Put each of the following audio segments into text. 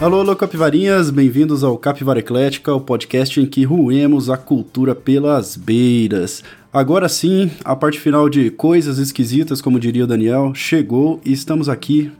Alô, alô, capivarinhas, bem-vindos ao Capivara Eclética, o podcast em que ruemos a cultura pelas beiras. Agora sim, a parte final de Coisas Esquisitas, como diria o Daniel, chegou e estamos aqui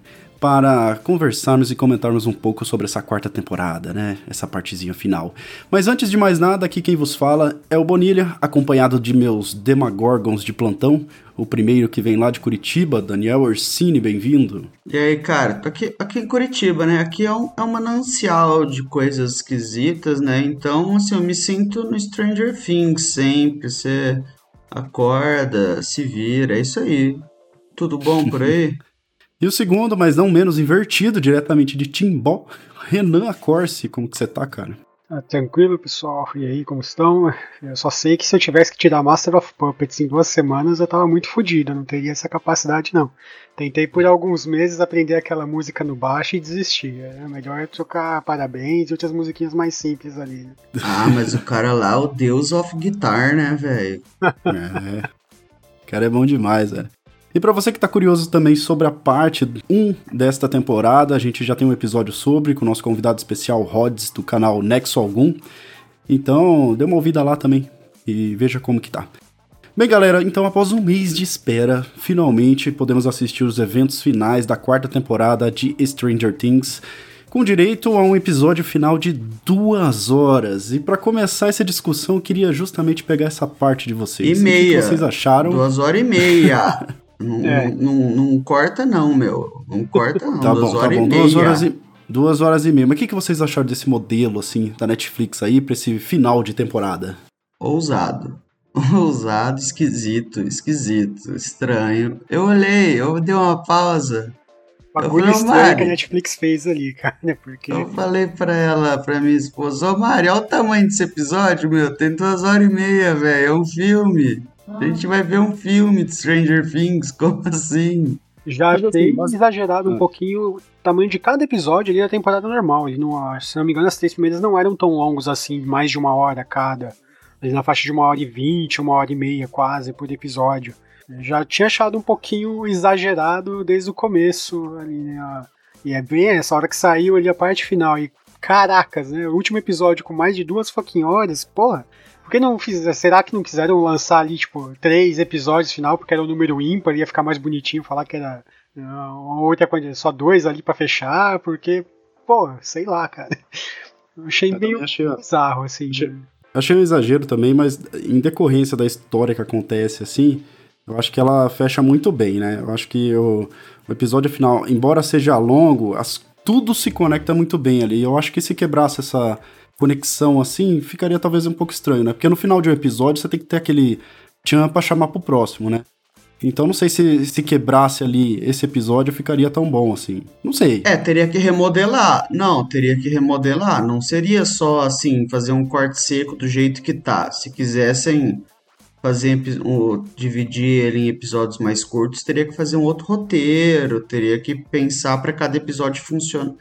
para conversarmos e comentarmos um pouco sobre essa quarta temporada, né? Essa partezinha final. Mas antes de mais nada, aqui quem vos fala é o Bonilha, acompanhado de meus demagorgons de plantão. O primeiro que vem lá de Curitiba, Daniel Orsini, bem-vindo. E aí, cara, aqui, aqui em Curitiba, né? Aqui é um, é um manancial de coisas esquisitas, né? Então, assim, eu me sinto no Stranger Things sempre. Você acorda, se vira, é isso aí. Tudo bom por aí? E o segundo, mas não menos invertido, diretamente de Timbó, Renan Acorce. Como que você tá, cara? Ah, tranquilo, pessoal. E aí, como estão? Eu só sei que se eu tivesse que tirar Master of Puppets em duas semanas, eu tava muito fodido, não teria essa capacidade, não. Tentei por alguns meses aprender aquela música no baixo e desisti. É melhor trocar parabéns e outras musiquinhas mais simples ali. Né? Ah, mas o cara lá, o Deus of Guitar, né, velho? é. O cara é bom demais, velho. E para você que está curioso também sobre a parte 1 desta temporada, a gente já tem um episódio sobre com o nosso convidado especial Rods do canal Nexo Algum. Então, dê uma ouvida lá também e veja como que tá. Bem, galera, então após um mês de espera, finalmente podemos assistir os eventos finais da quarta temporada de Stranger Things, com direito a um episódio final de duas horas. E para começar essa discussão, eu queria justamente pegar essa parte de vocês. E meia. O que vocês acharam? Duas horas e meia. Não, é. não, não, corta não, meu. Não corta não. tá duas bom, horas tá bom. Duas horas, e, duas horas e meia. Mas o que, que vocês acharam desse modelo, assim, da Netflix aí, pra esse final de temporada? Ousado. Ousado, esquisito, esquisito, estranho. Eu olhei, eu dei uma pausa. Bagulho estranho que a Netflix fez ali, cara, né? Porque... Eu falei pra ela, pra minha esposa, ô Mari, olha o tamanho desse episódio, meu, tem duas horas e meia, velho, é um filme. A gente vai ver um filme de Stranger Things, como assim? Já achei assim, exagerado um ah. pouquinho o tamanho de cada episódio ali na temporada normal. Ele não, se não me engano, as três primeiras não eram tão longos assim, mais de uma hora cada. Ali na faixa de uma hora e vinte, uma hora e meia quase por episódio. Já tinha achado um pouquinho exagerado desde o começo ali, né? E é bem essa hora que saiu ali a parte final. E caracas, né? O último episódio com mais de duas fucking horas, porra. Por que não fizeram? Será que não quiseram lançar ali, tipo, três episódios final, porque era um número ímpar, ia ficar mais bonitinho falar que era uma outra coisa, só dois ali para fechar, porque, pô, sei lá, cara. Eu achei eu meio achei, bizarro, assim. Achei, né? achei um exagero também, mas em decorrência da história que acontece, assim, eu acho que ela fecha muito bem, né? Eu acho que o, o episódio final, embora seja longo, as, tudo se conecta muito bem ali. Eu acho que se quebrasse essa conexão assim, ficaria talvez um pouco estranho, né? Porque no final de um episódio você tem que ter aquele tchan pra chamar pro próximo, né? Então não sei se se quebrasse ali esse episódio ficaria tão bom assim. Não sei. É, teria que remodelar. Não, teria que remodelar. Não seria só assim fazer um corte seco do jeito que tá. Se quisessem fazer um, dividir ele em episódios mais curtos, teria que fazer um outro roteiro, teria que pensar para cada episódio funcionar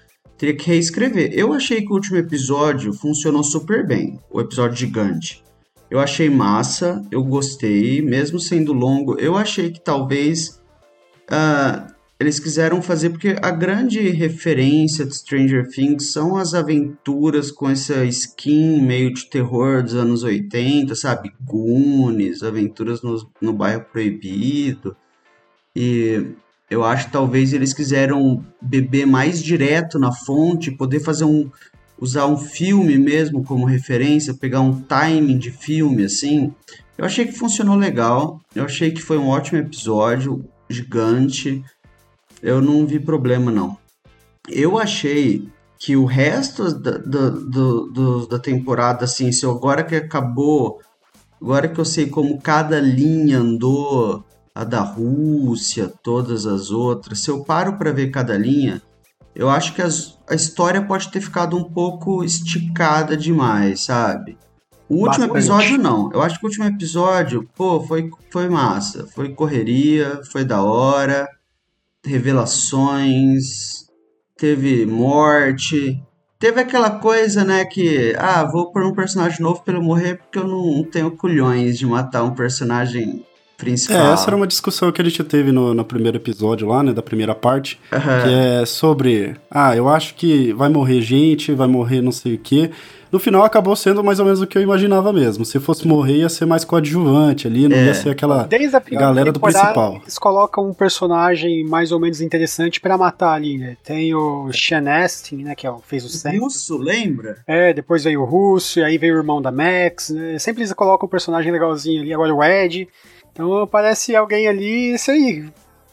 teria que reescrever. Eu achei que o último episódio funcionou super bem, o episódio gigante. Eu achei massa, eu gostei, mesmo sendo longo. Eu achei que talvez uh, eles quiseram fazer, porque a grande referência de Stranger Things são as aventuras com essa skin meio de terror dos anos 80, sabe? Goonies, aventuras no, no bairro proibido. E eu acho que talvez eles quiseram beber mais direto na fonte, poder fazer um usar um filme mesmo como referência, pegar um timing de filme assim. Eu achei que funcionou legal. Eu achei que foi um ótimo episódio, gigante. Eu não vi problema não. Eu achei que o resto da, da, da, da temporada, assim, se agora que acabou, agora que eu sei como cada linha andou, a da Rússia, todas as outras, se eu paro para ver cada linha, eu acho que as, a história pode ter ficado um pouco esticada demais, sabe? O último Bastante. episódio não. Eu acho que o último episódio, pô, foi, foi massa. Foi correria, foi da hora, revelações, teve morte. Teve aquela coisa, né, que, ah, vou pôr um personagem novo pra ele morrer porque eu não tenho culhões de matar um personagem principal. É, essa era uma discussão que a gente teve no, no primeiro episódio lá, né, da primeira parte, Aham. que é sobre, ah, eu acho que vai morrer gente, vai morrer não sei o quê. No final acabou sendo mais ou menos o que eu imaginava mesmo. Se fosse morrer, ia ser mais coadjuvante ali, não É. ia ser aquela Desde a galera do principal. Eles colocam um personagem mais ou menos interessante pra matar ali, né? Tem o Sean Astin, né? Que é o, fez o Sam. Russo, lembra? É, depois veio o Russo, e aí veio o irmão da Max, né? Sempre eles colocam um personagem legalzinho ali, agora o Ed. Então parece alguém ali, isso aí.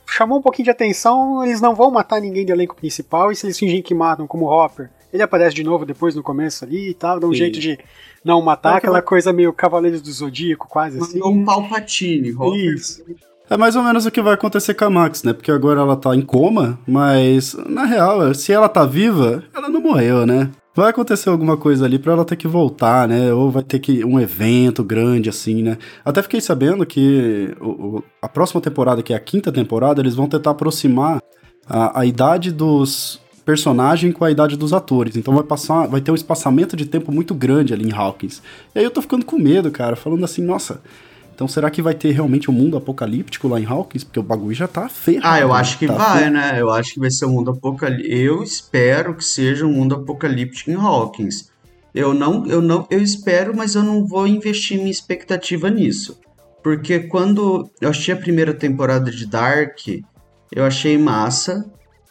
Chamou um pouquinho de atenção, eles não vão matar ninguém do elenco principal, e se eles fingem que matam, como o Hopper, ele aparece de novo depois no começo ali e tal, dá um Sim. jeito de não matar, É que aquela coisa meio Cavaleiros do Zodíaco, quase assim. Mandou um Palpatine, Hopper. Isso. É mais ou menos o que vai acontecer com a Max, né? Porque agora ela tá em coma, mas na real, se ela tá viva, ela não morreu, né? Vai acontecer alguma coisa ali pra ela ter que voltar, né? Ou vai ter que um evento grande assim, né? Até fiquei sabendo que o- o- a próxima temporada, que é a quinta temporada, eles vão tentar aproximar a, a idade dos personagens com a idade dos atores. Então vai passar, vai ter um espaçamento de tempo muito grande ali em Hawkins. E aí eu tô ficando com medo, cara, falando assim, nossa, então será que vai ter realmente um mundo apocalíptico lá em Hawkins? Porque o bagulho já tá ferrado. Ah, eu né? acho que Tá vai, ferrado. né? Eu acho que vai ser um mundo apocalíptico. Eu espero que seja um mundo apocalíptico em Hawkins. Eu não, eu não, eu espero, mas eu não vou investir minha expectativa nisso. Porque quando eu assisti a primeira temporada de Dark, eu achei massa.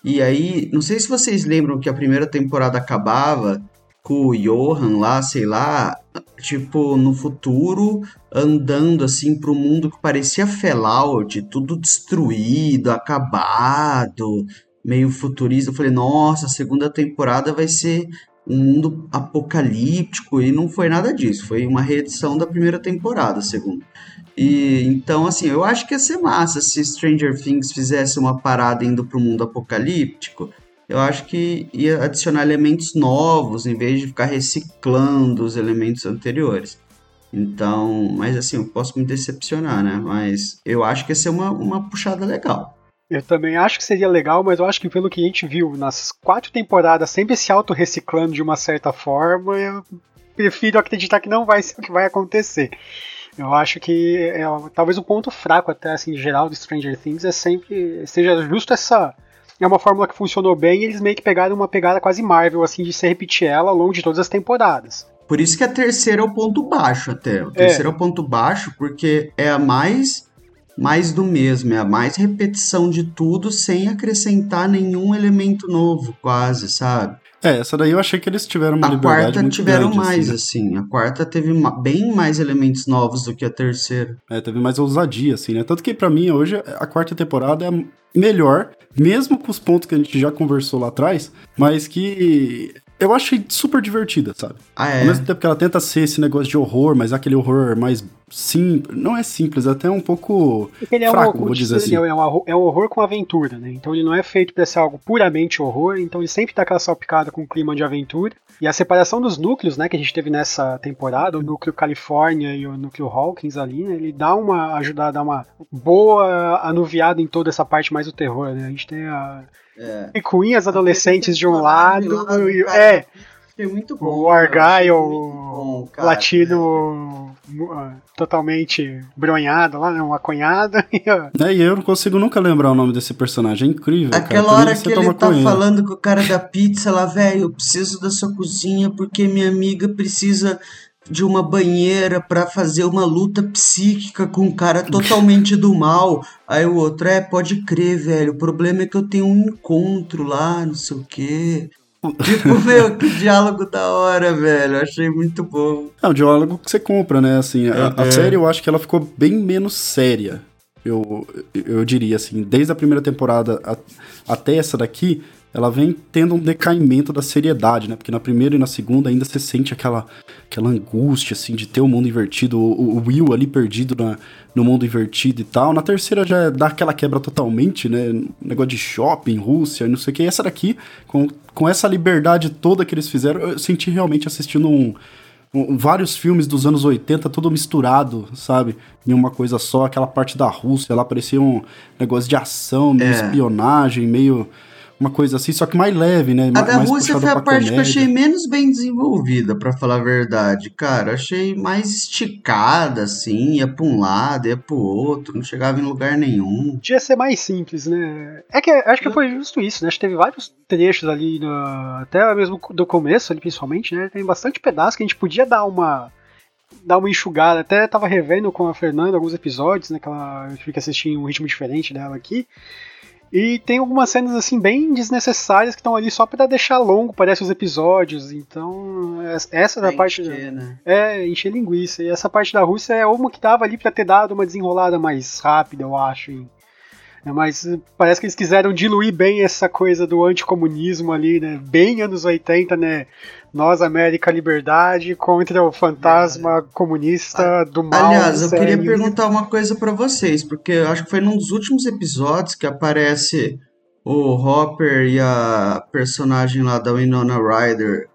E aí, não sei se vocês lembram que a primeira temporada acabava com o Johan lá, sei lá, tipo, no futuro, andando assim pro mundo que parecia Fallout, tudo destruído, acabado, meio futurista. Eu falei, nossa, a segunda temporada vai ser um mundo apocalíptico e não foi nada disso, foi uma reedição da primeira temporada, segundo. E então, assim, eu acho que ia ser massa se Stranger Things fizesse uma parada indo pro mundo apocalíptico. Eu acho que ia adicionar elementos novos em vez de ficar reciclando os elementos anteriores. Então, mas assim, eu posso me decepcionar, né? Mas eu acho que ia ser uma, uma puxada legal. Eu também acho que seria legal, mas eu acho que pelo que a gente viu nas quatro temporadas, sempre se auto-reciclando de uma certa forma, eu prefiro acreditar que não vai ser o que vai acontecer. Eu acho que é, talvez o ponto fraco até assim geral do Stranger Things é sempre seja justo essa é uma fórmula que funcionou bem e eles meio que pegaram uma pegada quase Marvel assim de se repetir ela ao longo de todas as temporadas. Por isso que a terceira é o ponto baixo até. O terceiro é, o ponto baixo porque é a mais mais do mesmo, é a mais repetição de tudo sem acrescentar nenhum elemento novo, quase, sabe? É, essa daí eu achei que eles tiveram uma a liberdade quarta muito tiveram grande, mais, assim, assim. A quarta teve bem mais elementos novos do que a terceira. É, teve mais ousadia, assim, né? Tanto que pra mim, hoje, a quarta temporada é a melhor, mesmo com os pontos que a gente já conversou lá atrás, mas que eu achei super divertida, sabe? Ah, é. Ao mesmo tempo que ela tenta ser esse negócio de horror, mas aquele horror mais simples. Não é simples, é até um pouco Porque ele é fraco, um, vou dizer assim. é, um, horror- é um horror com aventura, né? Então ele não é feito pra ser algo puramente horror, então ele sempre dá aquela salpicada com clima de aventura. E a separação dos núcleos, né, que a gente teve nessa temporada, o núcleo Califórnia e o núcleo Hawkins ali, né, ele dá uma ajuda a dar uma boa anuviada em toda essa parte mais do terror, né? A gente tem a É. picuinhas adolescentes de um lado, lado, e- cara. é, muito bom. o cara, Argyle, bom, cara. latino uh, totalmente bronhado lá, né, uma cunhada, e, É, e eu não consigo nunca lembrar o nome desse personagem. É incrível. cara. Aquela mim, hora que ele tá maconha. falando com o cara da pizza lá, velho, eu preciso da sua cozinha porque minha amiga precisa de uma banheira pra fazer uma luta psíquica com um cara totalmente do mal. Aí o outro, é, pode crer, velho, o problema é que eu tenho um encontro lá, não sei o quê. Tipo, meu, que diálogo da hora, velho. Achei muito bom. É um diálogo que você compra, né? Assim, a, a É, é. série eu acho que ela ficou bem menos séria. Eu, eu diria assim, desde a primeira temporada a- até essa daqui, ela vem tendo um decaimento da seriedade, né? Porque na primeira e na segunda ainda você sente aquela, aquela angústia, assim, de ter o mundo invertido, o, o Will ali perdido na, no mundo invertido e tal. Na terceira já dá aquela quebra totalmente, né? Negócio de shopping, Rússia, não sei o que. E essa daqui, com, com essa liberdade toda que eles fizeram, eu senti realmente assistindo um, vários filmes dos anos 80, tudo misturado, sabe? Em uma coisa só, aquela parte da Rússia lá parecia um negócio de ação, meio É. espionagem, meio uma coisa assim, só que mais leve, né? A da mais Rússia foi a parte que eu comédia. achei menos bem desenvolvida, pra falar a verdade. Cara, achei mais esticada, assim, ia pra um lado, ia pro outro, não chegava em lugar nenhum. Podia ser mais simples, né? É que acho que foi justo isso, né? Acho que teve vários trechos ali, no- até mesmo do começo, ali, principalmente, né? Tem bastante pedaço que a gente podia dar uma dar uma enxugada. Até tava revendo com a Fernanda alguns episódios, né? Que ela, assistir em um ritmo diferente dela aqui. E tem algumas cenas assim bem desnecessárias que estão ali só pra deixar longo, parece os episódios. Então, es- essa da parte Encher, né? é, encher linguiça. E essa parte da Rússia é uma que dava ali pra ter dado uma desenrolada mais rápida, eu acho. hein. É, mas eh, parece que eles quiseram diluir bem essa coisa do anticomunismo ali, né? Bem anos 80, né? Nós, América, liberdade, contra o fantasma comunista do mal. Aliás, eu queria perguntar uma coisa pra vocês, porque eu acho que foi num dos últimos episódios que aparece o Hopper e a personagem lá da Winona Ryder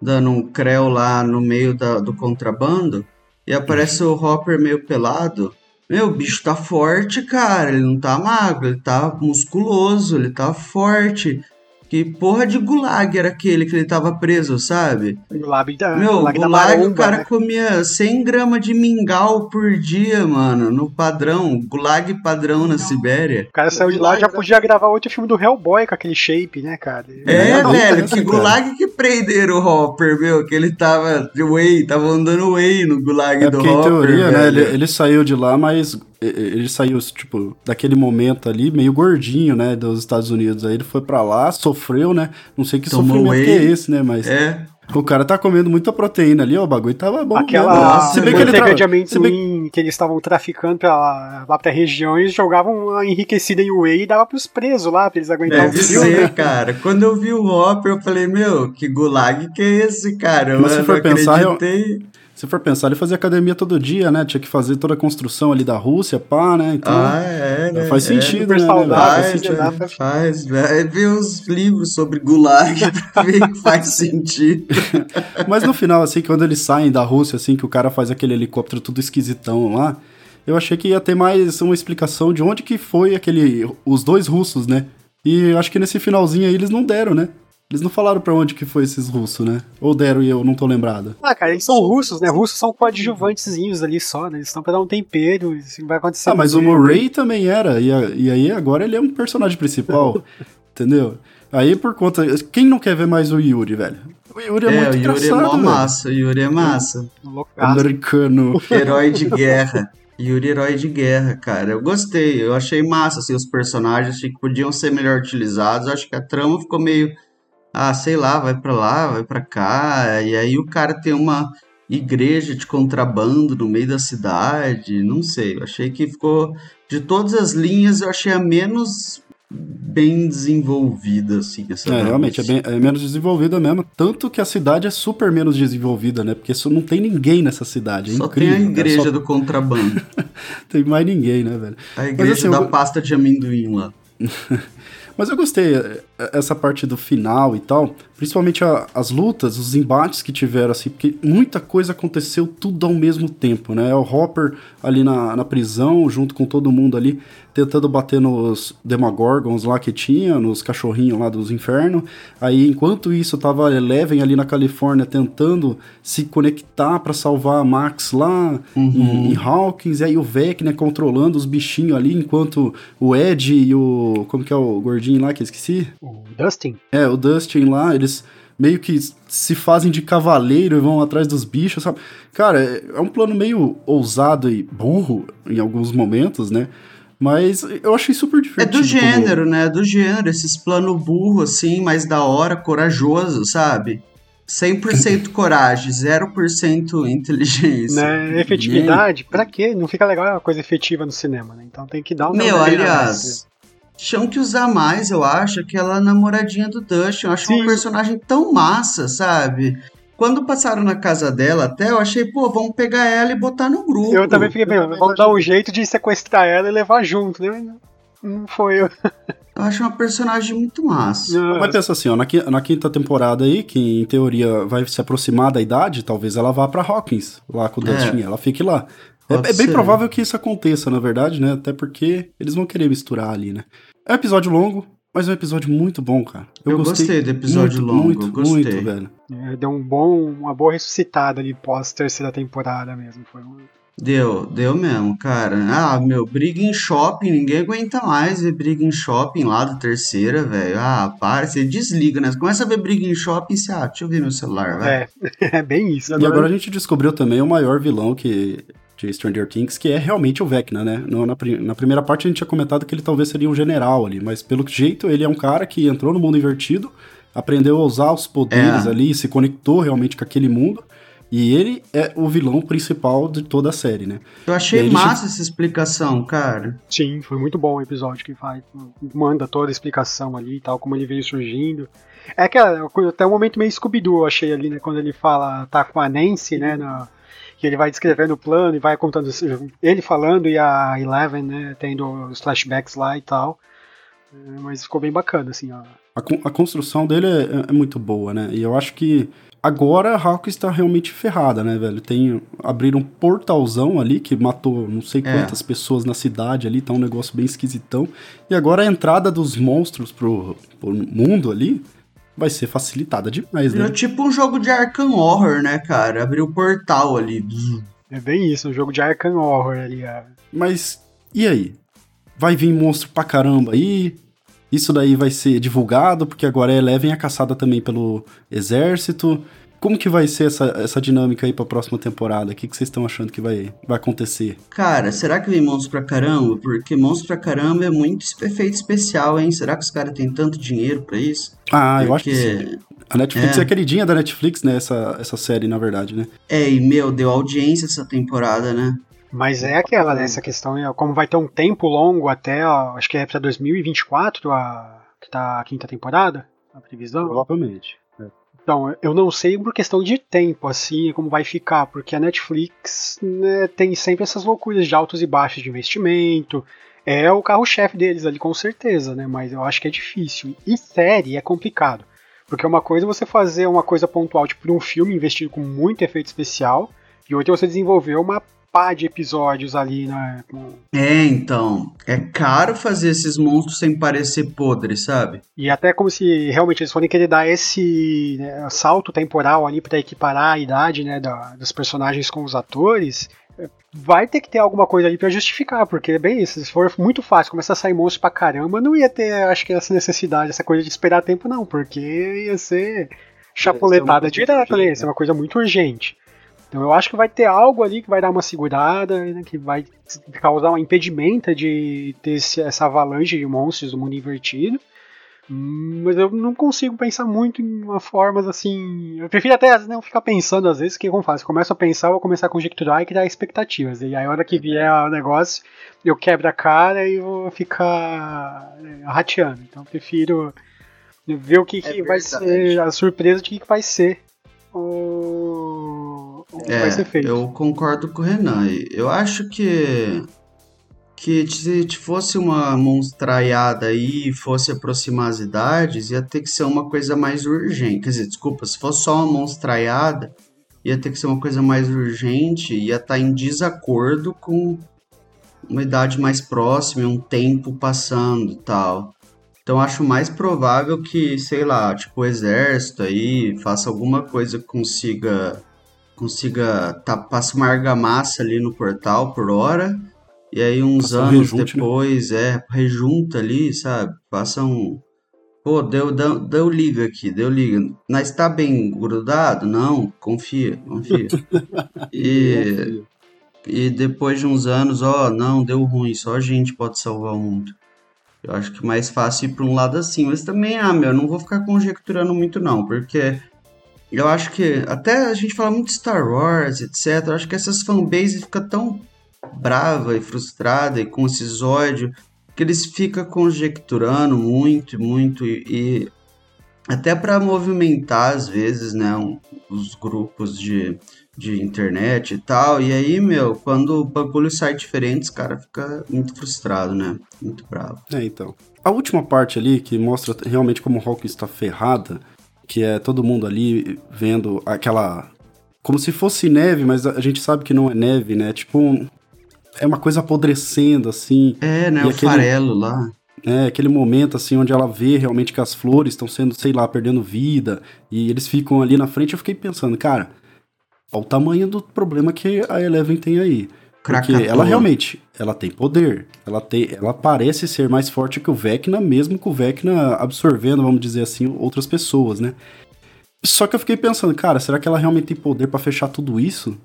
dando um creu lá no meio da- do contrabando, e aparece o Hopper meio pelado. Meu, o bicho tá forte, cara. Ele não tá magro, ele tá musculoso, ele tá forte. Que porra de gulag era aquele que ele tava preso, sabe? O Lab da, Meu, Gulag da gulag, o Maromba, cara né? comia 100 gramas de mingau por dia, mano, no padrão, gulag padrão na Sibéria. O cara saiu de lá já podia gravar outro filme do Hellboy com aquele shape, né, cara? É, É, velho, que cara. gulag que prenderam o Hopper, meu, que ele tava de whey, tava andando whey no gulag É do porque, em Hopper, teoria, né, velho. ele, ele saiu de lá, mas ele saiu, tipo, daquele momento ali, meio gordinho, né, dos Estados Unidos. Aí ele foi pra lá, sofreu, né, não sei que Tomou sofrimento whey. que é esse, né, mas É, o cara tá comendo muita proteína ali, ó, o bagulho tava bom Aquela mesmo. Se bem que ele tra- de amendoim se bem- que eles estavam traficando pra, lá pra região, eles jogavam uma enriquecida em whey e dava pros presos lá, pra eles aguentarem o deve frio, ser, né? cara. Quando eu vi o Hopper, eu falei, meu, que gulag que é esse, cara? Mas se eu for não pensar, eu- acreditei. Se for pensar, ele fazia academia todo dia, né, tinha que fazer toda a construção ali da Rússia, pá, né, então... Ah, é, né? Faz É. sentido, super né? saudável? Faz, Faz sentido. dá né? faz, vai ver uns livros sobre gulag pra ver que faz sentido. Mas no final, assim, quando eles saem da Rússia, assim, que o cara faz aquele helicóptero tudo esquisitão lá, eu achei que ia ter mais uma explicação de onde que foi aquele. os dois russos, né? E eu acho que nesse finalzinho aí eles não deram, né? Eles não falaram pra onde que foi esses russos, né? Ou deram e eu não tô lembrado. Ah, cara, eles são russos, né? Russos são coadjuvantezinhos ali só, né? Eles estão pra dar um tempero, isso vai acontecer. Ah, mas o. Murray também era, e, a- e aí agora ele é um personagem principal, entendeu? Aí por conta. Quem não quer ver mais o Yuri, velho? O Yuri é, É, muito o Yuri é engraçado, mó velho. massa, o Yuri é massa. Loucaço. Americano. Herói de guerra. Yuri, herói de guerra, cara. Eu gostei, eu achei massa, assim, os personagens, achei que podiam ser melhor utilizados. Eu acho que a trama ficou meio, ah, sei lá, vai pra lá, vai pra cá. E aí o cara tem uma igreja de contrabando no meio da cidade, não sei. Eu achei que ficou, de todas as linhas, eu achei a menos bem desenvolvida, assim, essa É, realmente, é, bem- é menos desenvolvida mesmo. Tanto que a cidade é super menos desenvolvida, né? Porque só não tem ninguém nessa cidade. É Só incrível. tem a né? igreja Só do contrabando. tem mais ninguém, né, velho? A igreja assim, da eu- pasta de amendoim lá. Mas eu gostei, essa parte do final e tal. Principalmente a- as lutas, os embates que tiveram, assim, porque muita coisa aconteceu tudo ao mesmo tempo, né? O Hopper ali na, na prisão, junto com todo mundo ali, tentando bater nos Demogorgons lá que tinha, nos cachorrinhos lá dos infernos. Aí, enquanto isso, tava Eleven ali na Califórnia tentando se conectar pra salvar a Max lá em, em Hawkins. E aí o Vec, né, controlando os bichinhos ali, enquanto o Ed e o. Como que é o gordinho lá que eu esqueci? O Dustin? É, o Dustin lá, eles meio que se fazem de cavaleiro e vão atrás dos bichos, sabe? Cara, é é um plano meio ousado e burro em alguns momentos, né? Mas eu achei super É divertido. do como- gênero, né? Do gênero, esses plano burro, assim, mais da hora, corajoso, sabe? 100% coragem, 0% inteligência. Né? Efetividade? Pra quê? Não fica legal uma coisa efetiva no cinema, né? Então tem que dar um. Meu, também, aliás, tinham que usar mais, eu acho, aquela namoradinha do Dustin. Eu acho Sim. um personagem tão massa, sabe? Quando passaram na casa dela, até eu achei, pô, vamos pegar ela e botar no grupo. Eu também fiquei pensando, vamos dar um jeito de sequestrar ela e levar junto, né? Não foi eu. Eu acho uma personagem muito massa. Mas pensa assim, ó, na, qui- na quinta temporada aí, que em teoria vai se aproximar da idade, talvez ela vá pra Hawkins, lá com o É. Dustin, ela fique lá. É, é bem ser. provável que isso aconteça, na verdade, né? Até porque eles vão querer misturar ali, né? É um episódio longo, Mas é um episódio muito bom, cara. Eu, gostei, gostei, do episódio muito, longo, muito, eu gostei. muito, velho. É, deu um bom, uma boa ressuscitada ali pós terceira temporada mesmo. Foi um... Deu, deu mesmo, cara. Ah, meu, briga em shopping, ninguém aguenta mais ver briga em shopping lá da terceira, velho. Ah, para, você desliga, né? Você começa a ver briga em shopping e você, ah, deixa eu ver meu celular, velho. É, é bem isso. Agora... E agora a gente descobriu também o maior vilão que de Stranger Things, que é realmente o Vecna, né? No, na, na, primeira parte a gente tinha comentado que ele talvez seria um general ali, mas pelo jeito ele é um cara que entrou no mundo invertido, aprendeu a usar os poderes é. ali, se conectou realmente com aquele mundo. E ele é o vilão principal de toda a série, né? Eu achei massa essa explicação, cara. Sim, foi muito bom o episódio que faz. Manda toda a explicação ali e tal, como ele veio surgindo. É que até um momento meio Scooby-Doo, eu achei ali, né? Quando ele fala, tá com a Nancy, né? Na, que ele vai descrevendo o plano e vai contando ele falando e a Eleven, né, tendo os flashbacks lá e tal. É, mas ficou bem bacana, assim, ó. A, a construção dele é, é, muito boa, né? E eu acho que agora a Hawk está realmente ferrada, né, velho? Tem abrir um portalzão ali que matou não sei é. quantas é. pessoas na cidade ali, tá um negócio bem esquisitão. E agora a entrada dos monstros pro, pro mundo ali vai ser facilitada demais, né? É tipo um jogo de Arkham Horror, né, cara? Abrir o portal ali. É bem isso, um jogo de Arkham Horror ali. É. Mas, e aí? Vai vir monstro pra caramba aí? Isso daí vai ser divulgado, porque agora é levem a caçada também pelo exército. Como que vai ser essa, essa dinâmica aí pra próxima temporada? O que, que vocês estão achando que vai, vai acontecer? Cara, será que vem monstro pra caramba? Porque monstro pra caramba é muito efeito especial, hein? Será que os caras têm tanto dinheiro pra isso? Ah, Porque... eu acho que sim. A Netflix é. é queridinha da Netflix, né? Essa, essa série, na verdade, né? É, e meu, deu audiência essa temporada, né? Mas é aquela, né? Essa questão, como vai ter um tempo longo até, ó, acho que é pra 2024, a, que tá a quinta temporada, a previsão. Provavelmente. Então, eu não sei por questão de tempo, assim, como vai ficar, porque a Netflix né, tem sempre essas loucuras de altos e baixos de investimento. É o carro-chefe deles ali, com certeza, né? Mas eu acho que é difícil. E série é complicado. Porque uma coisa é você fazer uma coisa pontual, tipo um filme investido com muito efeito especial, e outra é você desenvolver uma pá de episódios ali, né? É, então. É caro fazer esses monstros sem parecer podres, sabe? E até como se realmente eles forem querer dar esse né, salto temporal ali para equiparar a idade, né, da, dos personagens com os atores. Vai ter que ter alguma coisa ali para justificar, porque, bem, se for muito fácil, começar a sair monstros pra caramba, não ia ter, acho que, essa necessidade, essa coisa de esperar tempo, não, porque ia ser chapuletada direta, né? Ia ser uma coisa muito urgente. Então eu acho que vai ter algo ali que vai dar uma segurada, né, que vai causar um impedimento de ter esse, essa avalanche de monstros do mundo invertido. Mas eu não consigo pensar muito em uma formas assim. Eu prefiro até não ficar pensando às vezes, que como? Eu começo a pensar, eu vou começar a conjecturar e criar expectativas. E aí a hora que vier o negócio, eu quebro a cara e vou ficar é, rateando. Então eu prefiro ver o que, é que vai ser, a surpresa de que, que vai ser é, vai ser feito. Eu concordo com o Renan. Eu acho que que se fosse uma monstraiada aí e fosse aproximar as idades, ia ter que ser uma coisa mais urgente. Quer dizer, desculpa, se fosse só uma monstraiada, ia ter que ser uma coisa mais urgente, ia estar tá em desacordo com uma idade mais próxima, um tempo passando tal. Então acho mais provável que, sei lá, tipo o exército aí faça alguma coisa que consiga consiga tá, passa uma argamassa ali no portal por hora e aí uns passa anos rejunte, né? depois né? é rejunta ali, sabe? Passa um Pô, deu, deu, deu liga aqui, deu liga. Mas está bem grudado? Não, confia, confia. e, e depois de uns anos, ó, não, deu ruim, só a gente pode salvar o mundo. Eu acho que é mais fácil ir para um lado assim. Mas também, ah, meu, não vou ficar conjecturando muito, não, porque eu acho que até a gente fala muito de Star Wars, etc. Eu acho que essas fanbases ficam tão brava e frustrada e com esses ódios que eles ficam conjecturando muito, muito e, e até para movimentar às vezes, né, um, os grupos de de internet e tal. E aí, meu, quando o bagulho sai diferente, os cara fica muito frustrado, né? Muito bravo. É, então. A última parte ali, que mostra realmente como o Hulk está ferrada, que é todo mundo ali vendo aquela. Como se fosse neve, mas a gente sabe que não é neve, né? Tipo. É uma coisa apodrecendo, assim. É, né? O aquele... farelo lá. É, aquele momento assim onde ela vê realmente que as flores estão sendo, sei lá, perdendo vida, e eles ficam ali na frente, eu fiquei pensando, cara, olha o tamanho do problema que a Eleven tem aí. Porque ela realmente, ela tem poder. Ela tem, ela parece ser mais forte que o Vecna, mesmo com o Vecna absorvendo, vamos dizer assim, outras pessoas, né? Só que eu fiquei pensando, cara, será que ela realmente tem poder para fechar tudo isso?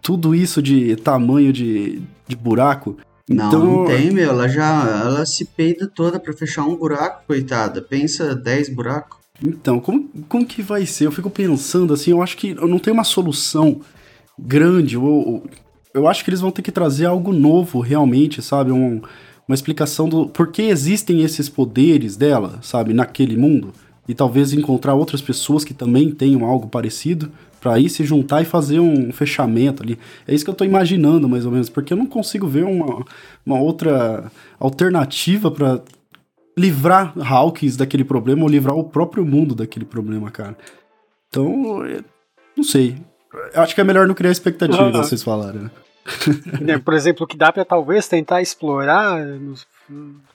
Tudo isso de tamanho de, de buraco? Não, então... não tem, meu. Ela já ela se peida toda para fechar um buraco, coitada. Pensa 10 buracos. Então, como, como que vai ser? Eu fico pensando assim, eu acho que não tem uma solução grande, ou, eu acho que eles vão ter que trazer algo novo realmente, sabe? Um, uma explicação do por que existem esses poderes dela, sabe, naquele mundo. E talvez encontrar outras pessoas que também tenham algo parecido para aí se juntar e fazer um fechamento ali. É isso que eu tô imaginando, mais ou menos, porque eu não consigo ver uma, uma outra alternativa para livrar Hawkins daquele problema ou livrar o próprio mundo daquele problema, cara. Então, é, não sei. Eu acho que é melhor não criar expectativa, uhum. vocês falaram, né? né? Por exemplo, o que dá para talvez tentar explorar,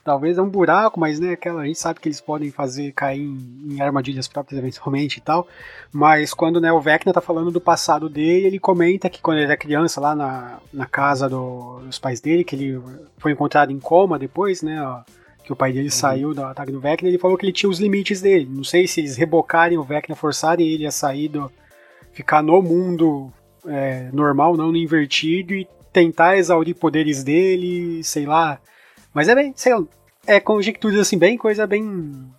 talvez é um buraco, mas né, aquela, a gente sabe que eles podem fazer cair em, em armadilhas próprias eventualmente e tal. Mas quando né, o Vecna tá falando do passado dele, ele comenta que quando ele era criança lá na, na casa do, dos pais dele, que ele foi encontrado em coma depois, né? Ó, que o pai dele uhum. saiu do ataque do Vecna, ele falou que ele tinha os limites dele. Não sei se eles rebocarem o Vecna, forçarem ele a sair do. ficar no mundo é, normal, não no invertido, e tentar exaurir poderes dele, sei lá. Mas é bem, sei lá, é conjecturas assim, bem coisa bem.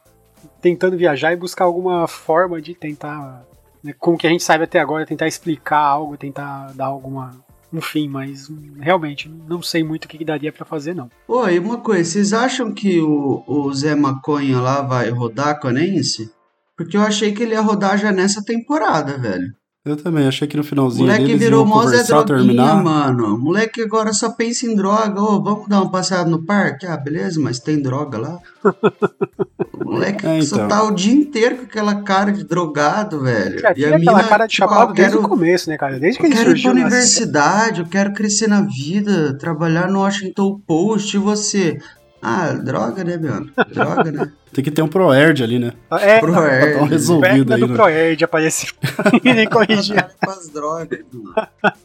tentando viajar e buscar alguma forma de tentar. Né, com o que a gente sabe até agora, tentar explicar algo, tentar dar alguma. Um fim, mas realmente não sei muito o que, que daria para fazer, não. Oi, uma coisa, vocês acham que o, o Zé Maconha lá vai rodar com a Nancy? Porque eu achei que ele ia rodar já nessa temporada, velho. Eu também, achei que no finalzinho moleque deles virou mó Zé terminar. mano. Moleque agora só pensa em droga. Ô, vamos dar uma passeada no parque? Ah, beleza, mas tem droga lá. moleque é, então. só tá o dia inteiro com aquela cara de drogado, velho. É, e a aquela cara de tipo, chapado desde quero, o começo, né, cara? Desde que ele surgiu. Eu quero ir pra universidade, eu quero crescer na vida, trabalhar no Washington Post. E você? Ah, droga, né, mano? Droga, né? Tem que ter um ProErd ali, né? É, ProErd. Tá resolvido aí, do né? ProErd apareceu e nem corrigia. com as drogas.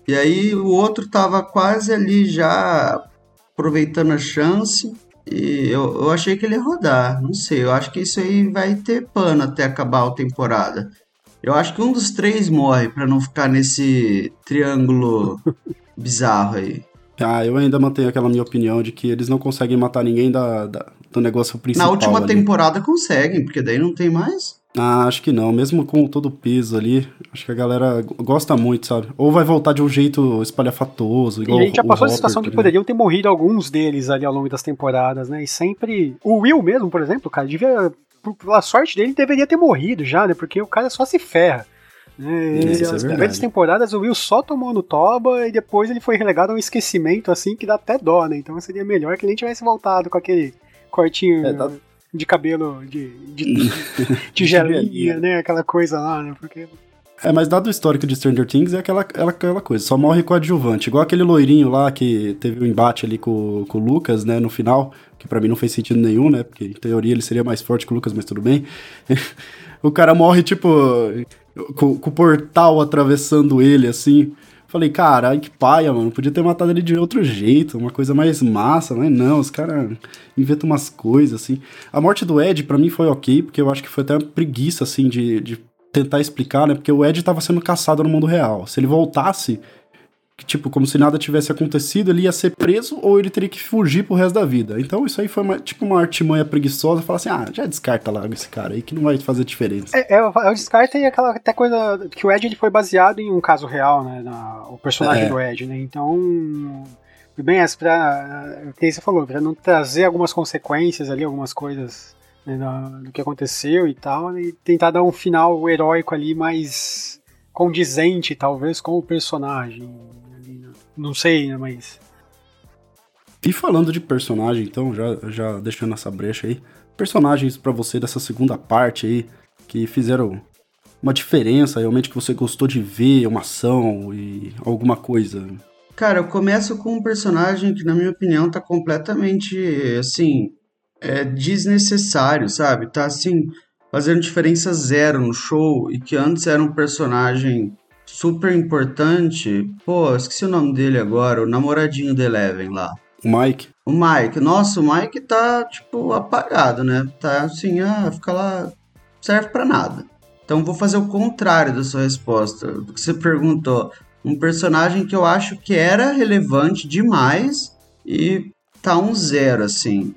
E aí o outro tava quase ali já aproveitando a chance. E eu, eu achei que ele ia rodar. Não sei, eu acho que isso aí vai ter pano até acabar a temporada. Eu acho que um dos três morre para não ficar nesse triângulo bizarro aí. Ah, eu ainda mantenho aquela minha opinião de que eles não conseguem matar ninguém da, da do negócio principal. Na última ali. temporada conseguem, porque daí não tem mais. Ah, acho que não. Mesmo com todo o peso ali, acho que a galera gosta muito, sabe? Ou vai voltar de um jeito espalhafatoso. Igual e a gente já passou a situação que poderiam ter morrido alguns deles ali ao longo das temporadas, né? E sempre. O Will mesmo, por exemplo, cara, devia. Pela sorte dele, deveria ter morrido já, né? Porque o cara só se ferra. É, Isso, as é primeiras temporadas o Will só tomou no toba e depois ele foi relegado a um esquecimento assim que dá até dó, né? Então seria melhor que ele nem tivesse voltado com aquele cortinho é, tá... de cabelo de, de, de tigelinha, né? Aquela coisa lá, né? Porque é, mas dado o histórico de Stranger Things, é aquela, aquela coisa, só morre com adjuvante. Igual aquele loirinho lá que teve um embate ali com, com o Lucas, né, no final, que para mim não fez sentido nenhum, né, porque em teoria ele seria mais forte que o Lucas, mas tudo bem. o cara morre, tipo, com, com o portal atravessando ele, assim. Falei, cara, que paia, mano. Podia ter matado ele de outro jeito, uma coisa mais massa, mas não, os caras inventam umas coisas, assim. A morte do Ed, para mim, foi ok, porque eu acho que foi até uma preguiça, assim, de, de tentar explicar, né? Porque o Ed tava sendo caçado no mundo real. Se ele voltasse, que, tipo, como se nada tivesse acontecido, ele ia ser preso ou ele teria que fugir pro resto da vida. Então isso aí foi uma, tipo uma artimanha preguiçosa, falar assim, ah, já descarta lá esse cara aí que não vai fazer diferença. É, é, eu descarto e aquela até coisa que o Ed ele foi baseado em um caso real, né, na, o personagem é. do Ed, né, então... Bem, essa pra, o que você falou, pra não trazer algumas consequências ali, algumas coisas né, do, do que aconteceu e tal, né, e tentar dar um final heróico ali mais condizente, talvez, com o personagem. Não sei, né, mas. E falando de personagem, então, já, já deixando essa brecha aí, personagens para você dessa segunda parte aí, que fizeram uma diferença, realmente que você gostou de ver, uma ação e alguma coisa? Cara, eu começo com um personagem que, na minha opinião, tá completamente, assim, é desnecessário, sabe? Tá assim, fazendo diferença zero no show e que antes era um personagem super importante. Pô, esqueci o nome dele agora, o namoradinho da Eleven lá. O Mike. O Mike. Nossa, o Mike tá, tipo, apagado, né? Tá assim, ah, fica lá, serve para nada. Então vou fazer o contrário da sua resposta, do que você perguntou. Um personagem que eu acho que era relevante demais e tá um zero, assim.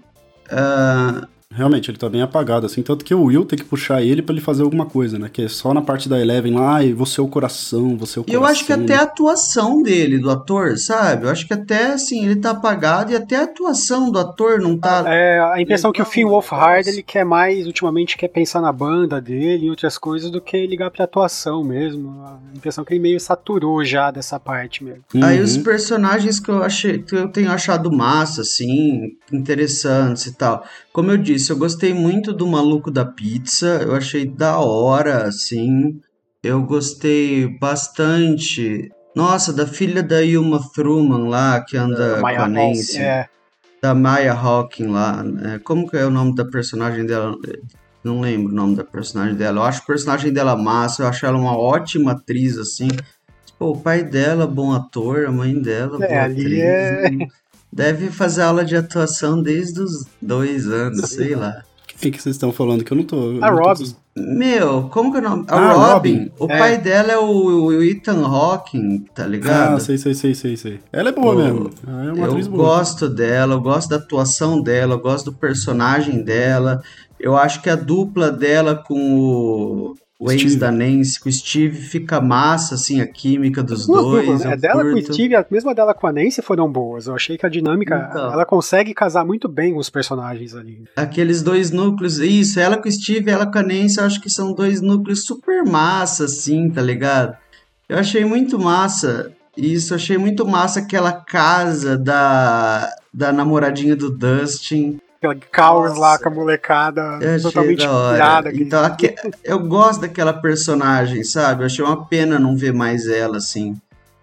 Uh, Realmente, ele tá bem apagado, assim. Tanto que o Will tem que puxar ele para ele fazer alguma coisa, né? Que é só na parte da Eleven lá, e você é o coração, você é o coração. E eu acho que até a atuação dele, do ator, sabe? Eu acho que até, assim, ele tá apagado e até a atuação do ator não tá... É, a impressão que o Finn Wolfhard, ele quer mais, ultimamente, quer pensar na banda dele e outras coisas do que ligar pra atuação mesmo. A impressão que ele meio saturou já dessa parte mesmo. Uhum. Aí os personagens que eu achei, que eu tenho achado massa, assim, interessantes e tal. Como eu disse, eu gostei muito do Maluco da Pizza, eu achei da hora, assim. Eu gostei bastante. Nossa, da filha da Yuma Thurman lá, que anda com a Nancy. É. Da Maya Hawking lá. É, como que é o nome da personagem dela? Não lembro o nome da personagem dela. Eu acho o personagem dela massa, eu acho ela uma ótima atriz, assim. Pô, o pai dela, bom ator, a mãe dela, é, boa atriz. É... Deve fazer aula de atuação desde os dois anos, sei lá. Quem que vocês estão falando que eu não tô. A Robin. Meu, como que é o nome? A ah, Robin. Robin. O é. pai dela é o, o Ethan Hawking, tá ligado? Ah, sei, sei, sei, sei, sei. Ela é boa o, mesmo. é uma eu gosto dela, eu gosto da atuação dela, eu gosto do personagem dela. Eu acho que a dupla dela com o o ex da Nancy com o Steve fica massa, assim, a química dos dois. É dela curto. com o Steve, a mesma dela com a Nancy foram boas. Eu achei que a dinâmica, então, ela consegue casar muito bem os personagens ali. Aqueles dois núcleos, isso, ela com o Steve ela com a Nancy, eu acho que são dois núcleos super massa, assim, tá ligado? Eu achei muito massa isso, achei muito massa aquela casa da, da namoradinha do Dustin aquela caos Nossa. lá com a molecada eu totalmente pirada. Então, aqui, eu gosto daquela personagem, sabe? Eu achei uma pena não ver mais ela, assim.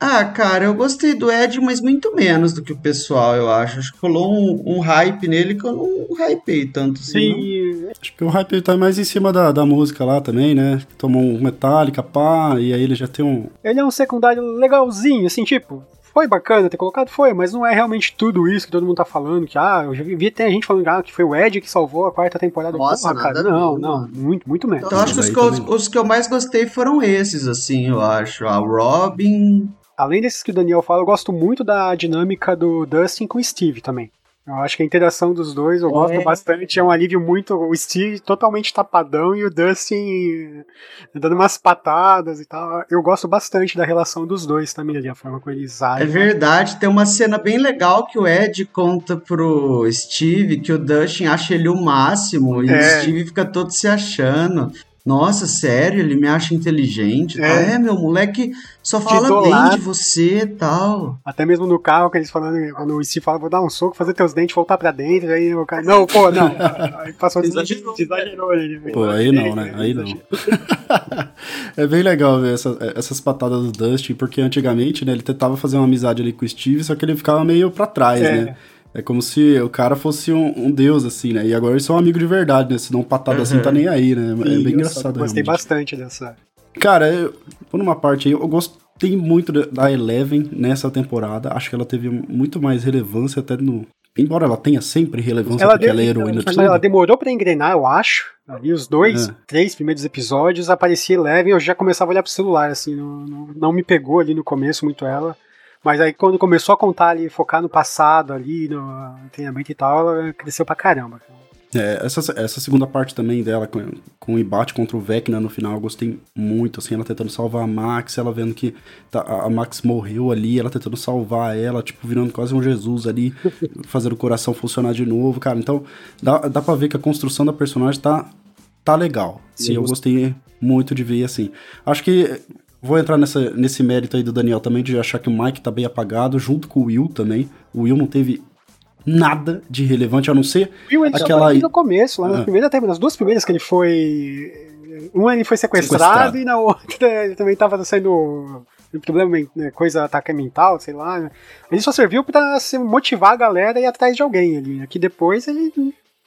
Ah, cara, eu gostei do Ed, mas muito menos do que o pessoal, eu acho. Acho que rolou um, um hype nele que eu não hypei tanto assim. Sim. Acho que o hype tá mais em cima da, da música lá também, né? Tomou um Metallica, pá, e aí ele já tem um. Ele é um secundário legalzinho, assim, tipo, foi bacana ter colocado? Foi, mas não é realmente tudo isso que todo mundo tá falando. Que, ah, eu já vi até gente falando ah, que foi o Ed que salvou a quarta temporada. Nossa, Porra, cara. Não, não, muito, muito menos. Então acho que os que, eu, os que eu mais gostei foram esses, assim, eu acho. A Robin. Além desses que o Daniel fala, eu gosto muito da dinâmica do Dustin com o Steve também. Eu acho que a interação dos dois eu gosto é. bastante. É um alívio muito. O Steve totalmente tapadão e o Dustin dando umas patadas e tal. Eu gosto bastante da relação dos dois também ali, a forma como eles agem. É verdade, tem uma cena bem legal que o Ed conta pro Steve que o Dustin acha ele o máximo e é. o Steve fica todo se achando. Nossa, sério, ele me acha inteligente. É, ah, é meu moleque só fala bem de você e tal. Até mesmo no carro, que eles falando, quando o Steve fala, vou dar um soco, fazer teus dentes voltar pra dentro, aí o cara, não, pô, não. Aí passou exagerou, exagerou ele. Pô, aí não, né? Aí não. é bem legal ver essa, essas patadas do Dustin, porque antigamente, né, ele tentava fazer uma amizade ali com o Steve, só que ele ficava meio pra trás, é. né? É como se o cara fosse um, um, deus, assim, né? E agora eles são amigos de verdade, né? Se não patada uhum. assim, tá nem aí, né? É bem engraçado. Gostei realmente. bastante dessa. Cara, eu, por uma parte aí, eu gostei muito da Eleven nessa temporada. Acho que ela teve muito mais relevância até no. Embora ela tenha sempre relevância ela porque ela é heroína Mas ela demorou pra engrenar, eu acho. Ali os dois, é. três primeiros episódios, aparecia Eleven, eu já começava a olhar pro celular, assim, não, não, não me pegou ali no começo muito ela. Mas aí quando começou a contar ali, focar no passado ali, no treinamento e tal, ela cresceu pra caramba. É, essa, essa segunda parte também dela, com, com o embate contra o Vecna no final, eu gostei muito, assim, ela tentando salvar a Max, ela vendo que tá, a Max morreu ali, ela tentando salvar ela, tipo, virando quase um Jesus ali, fazendo o coração funcionar de novo, cara, então dá, dá pra ver que a construção da personagem tá, tá legal, sim, eu gostei muito de ver, assim, acho que Vou entrar nessa, nesse mérito aí do Daniel também, de achar que o Mike tá bem apagado, junto com o Will também. O Will não teve nada de relevante, a não ser Will, ele aquela... no começo, lá na ah. primeira nas duas primeiras que ele foi... Uma ele foi sequestrado, sequestrado. e na outra ele também tava sendo problema, né, coisa ataque mental, sei lá. Ele só serviu para motivar a galera a ir atrás de alguém ali. Aqui depois ele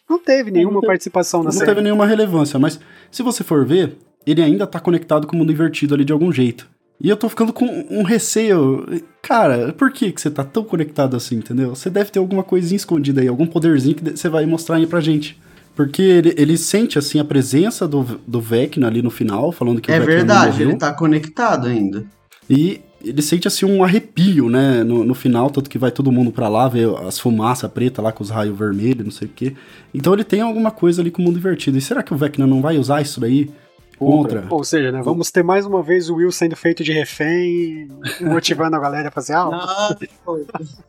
Não teve nenhuma não teve, participação na não série. Não teve nenhuma relevância, mas se você for ver, ele ainda tá conectado com o mundo invertido ali de algum jeito. E eu tô ficando com um receio. Cara, por que, que você tá tão conectado assim, entendeu? Você deve ter alguma coisinha escondida aí, algum poderzinho que você vai mostrar aí pra gente. Porque ele, ele sente, assim, a presença do, do Vecna ali no final, falando que é o Vecna verdade, ele tá conectado ainda. E ele sente, assim, um arrepio, né, no, no final, tanto que vai todo mundo pra lá, ver as fumaças preta lá com os raios vermelhos, não sei o quê. Então ele tem alguma coisa ali com o mundo invertido. E será que o Vecna não vai usar isso daí contra. Ou seja, né, vamos ter mais uma vez o Will sendo feito de refém motivando a galera a fazer algo.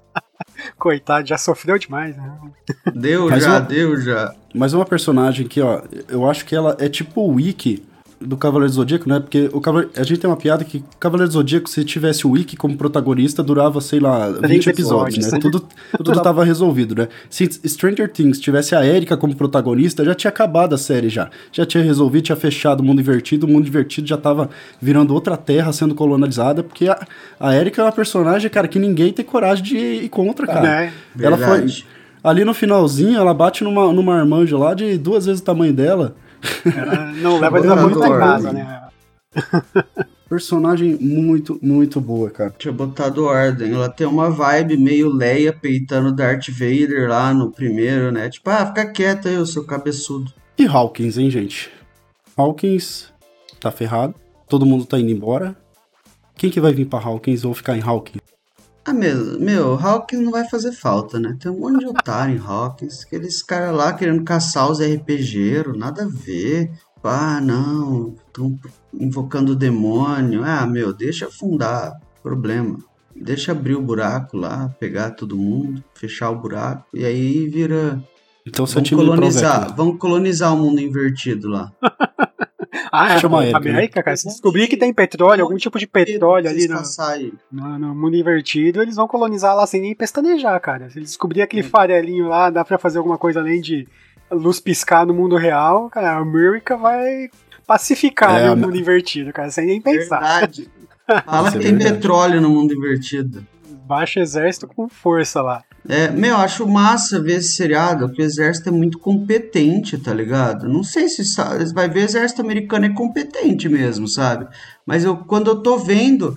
Coitado, já sofreu demais, né? Deu Mas já, uma... deu já. Mas uma personagem que, ó, eu acho que ela é tipo o Wiki do Cavaleiro do Zodíaco, né? Porque o Cavaleiro, a gente tem uma piada que Cavaleiro do Zodíaco, se tivesse o Wiki como protagonista, durava, sei lá, 20 episódios, né? Tudo, tudo tava resolvido, né? Se Stranger Things tivesse a Erika como protagonista, já tinha acabado a série já. Já tinha resolvido, tinha fechado o mundo invertido, o mundo invertido já tava virando outra terra sendo colonizada, porque a, a Erika é uma personagem, cara, que ninguém tem coragem de ir contra, cara. É, ela foi. Ali no finalzinho, ela bate numa, numa armanja lá de duas vezes o tamanho dela. Não leva ele muita casa, né? Personagem muito, muito boa, cara. Tinha botado ordem. Ela tem uma vibe meio Leia peitando Darth Vader lá no primeiro, né? Tipo, ah, fica quieto aí, o seu cabeçudo. E Hawkins, hein, gente? Hawkins tá ferrado. Todo mundo tá indo embora. Quem que vai vir pra Hawkins ou ficar em Hawkins? Ah, meu, meu, Hawkins não vai fazer falta, né? Tem um monte de otário em Hawkins. Aqueles caras lá querendo caçar os RPGeiros, nada a ver. Ah, não, estão invocando o demônio. Ah, meu, deixa afundar, problema. Deixa abrir o buraco lá, pegar todo mundo, fechar o buraco. E aí vira. Então você vamos colonizar, vamos colonizar o mundo invertido lá. Ah, é, Chama América, América, cara. Se descobrir que tem petróleo, algum tipo de petróleo ali no, no, no, mundo invertido, eles vão colonizar lá sem nem pestanejar, cara. Se eles descobrirem aquele farelinho lá, dá pra fazer alguma coisa além de luz piscar no mundo real, cara, a América vai pacificar é, o mundo invertido, cara, sem nem pensar. Verdade. Fala que tem petróleo no mundo invertido. Baixa exército com força lá. É, meu, acho massa ver esse seriado, porque o exército é muito competente, tá ligado? Não sei se vai ver o exército americano é competente mesmo, sabe? Mas eu, quando eu tô vendo,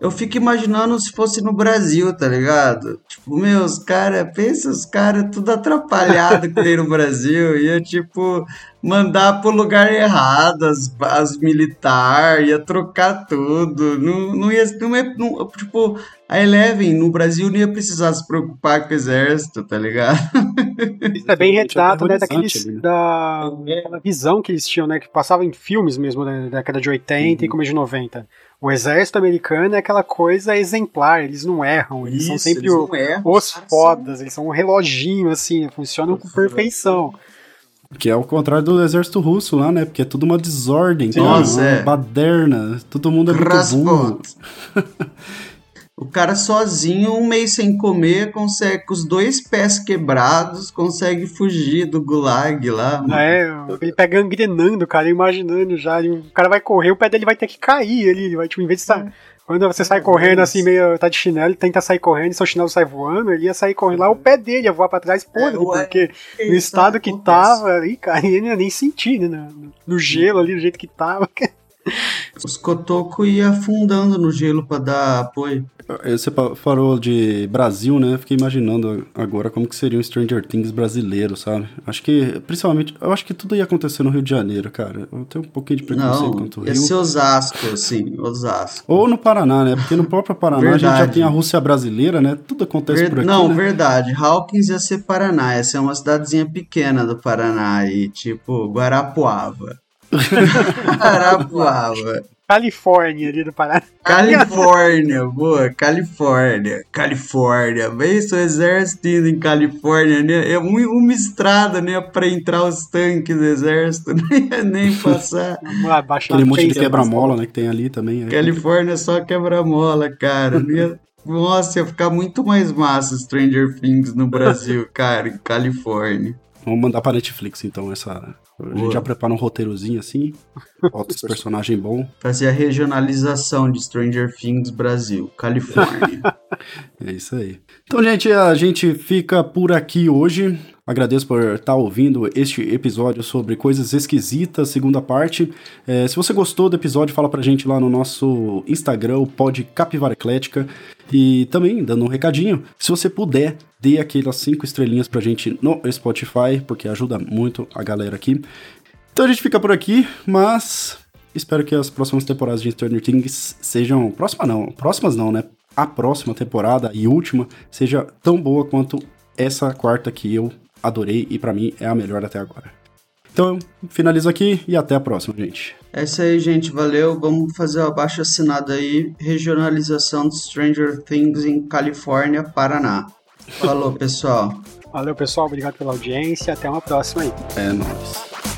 eu fico imaginando se fosse no Brasil, tá ligado? Tipo, meu, os caras, pensa os caras tudo atrapalhado que tem no Brasil, ia tipo mandar pro lugar errado as, as militares, ia trocar tudo, não, não ia, não é, não, tipo, a Eleven no Brasil não ia precisar se preocupar com o exército, tá ligado? Isso é bem retrato, né, daqueles, né? da, daquela visão que eles tinham, né, que passava em filmes mesmo da década de 80 uhum. e começo de 90 o exército americano é aquela coisa exemplar, eles não erram, eles Isso, são sempre eles o, erram, os fodas, eles são um reloginho assim, funcionam com perfeição. Que é o contrário do exército russo lá, né? Porque é tudo uma desordem, Nossa, é. baderna, todo mundo é muito burro. O cara sozinho, um mês sem comer, consegue, com os dois pés quebrados, consegue fugir do gulag lá. Mano. É, ele pega gangrenando, cara, imaginando já. O cara vai correr, o pé dele vai ter que cair ali. Ele vai, tipo, em vez de estar. É. Quando você sai correndo assim, meio tá de chinelo, tenta sair correndo e seu chinelo sai voando, ele ia sair correndo lá, o pé dele ia voar pra trás podre, é, porque no estado que tava ali, cara, ele não ia nem sentir, né? No, no gelo ali, do jeito que tava. Os cotoco ia afundando no gelo para dar apoio. Você falou de Brasil, né? Fiquei imaginando agora como que seria um Stranger Things brasileiro, sabe? Acho que, principalmente, eu acho que tudo ia acontecer no Rio de Janeiro, cara. Eu tenho um pouquinho de preconceito quanto Rio. Ia ser Osasco, assim, Osasco. Ou no Paraná, né? Porque no próprio Paraná a gente já tem a Rússia brasileira, né? Tudo acontece Ver... por aqui, Não, né? verdade. Hawkins ia ser Paraná, ia ser uma cidadezinha pequena do Paraná e, tipo, Guarapuava. Arapuava. Califórnia ali do Paraná. Califórnia, boa, Califórnia, Califórnia. Bem, seu exército indo em Califórnia, né? É uma estrada, né? Pra entrar os tanques do exército, nem ia nem passar. Aquele monte de quebra-mola, né? Que tem ali também. É. Califórnia só quebra-mola, cara. Ia... Nossa, ia ficar muito mais massa Stranger Things no Brasil, cara, em Califórnia. Vamos mandar pra Netflix, então, essa, a gente já prepara um roteirozinho assim, bota esse personagem bom. Fazer a regionalização de Stranger Things Brasil, Califórnia. é isso aí. Então, gente, a gente fica por aqui hoje. Agradeço por estar ouvindo este episódio sobre coisas esquisitas, segunda parte. É, se você gostou do episódio, fala pra gente lá no nosso Instagram, o Pod Capivara Eclética. E também, dando um recadinho, se você puder, dê aquelas cinco estrelinhas pra gente no Spotify, porque ajuda muito a galera aqui. Então a gente fica por aqui, mas espero que as próximas temporadas de Stranger Things sejam. Próxima não, próximas não, né? A próxima temporada e última seja tão boa quanto essa quarta que eu adorei e para mim é a melhor até agora. Então, finalizo aqui e até a próxima, gente. É isso aí, gente. Valeu. Vamos fazer o abaixo assinado aí. Regionalização de Stranger Things em Califórnia, Paraná. Falou, pessoal. Valeu, pessoal. Obrigado pela audiência. Até uma próxima aí. É nóis.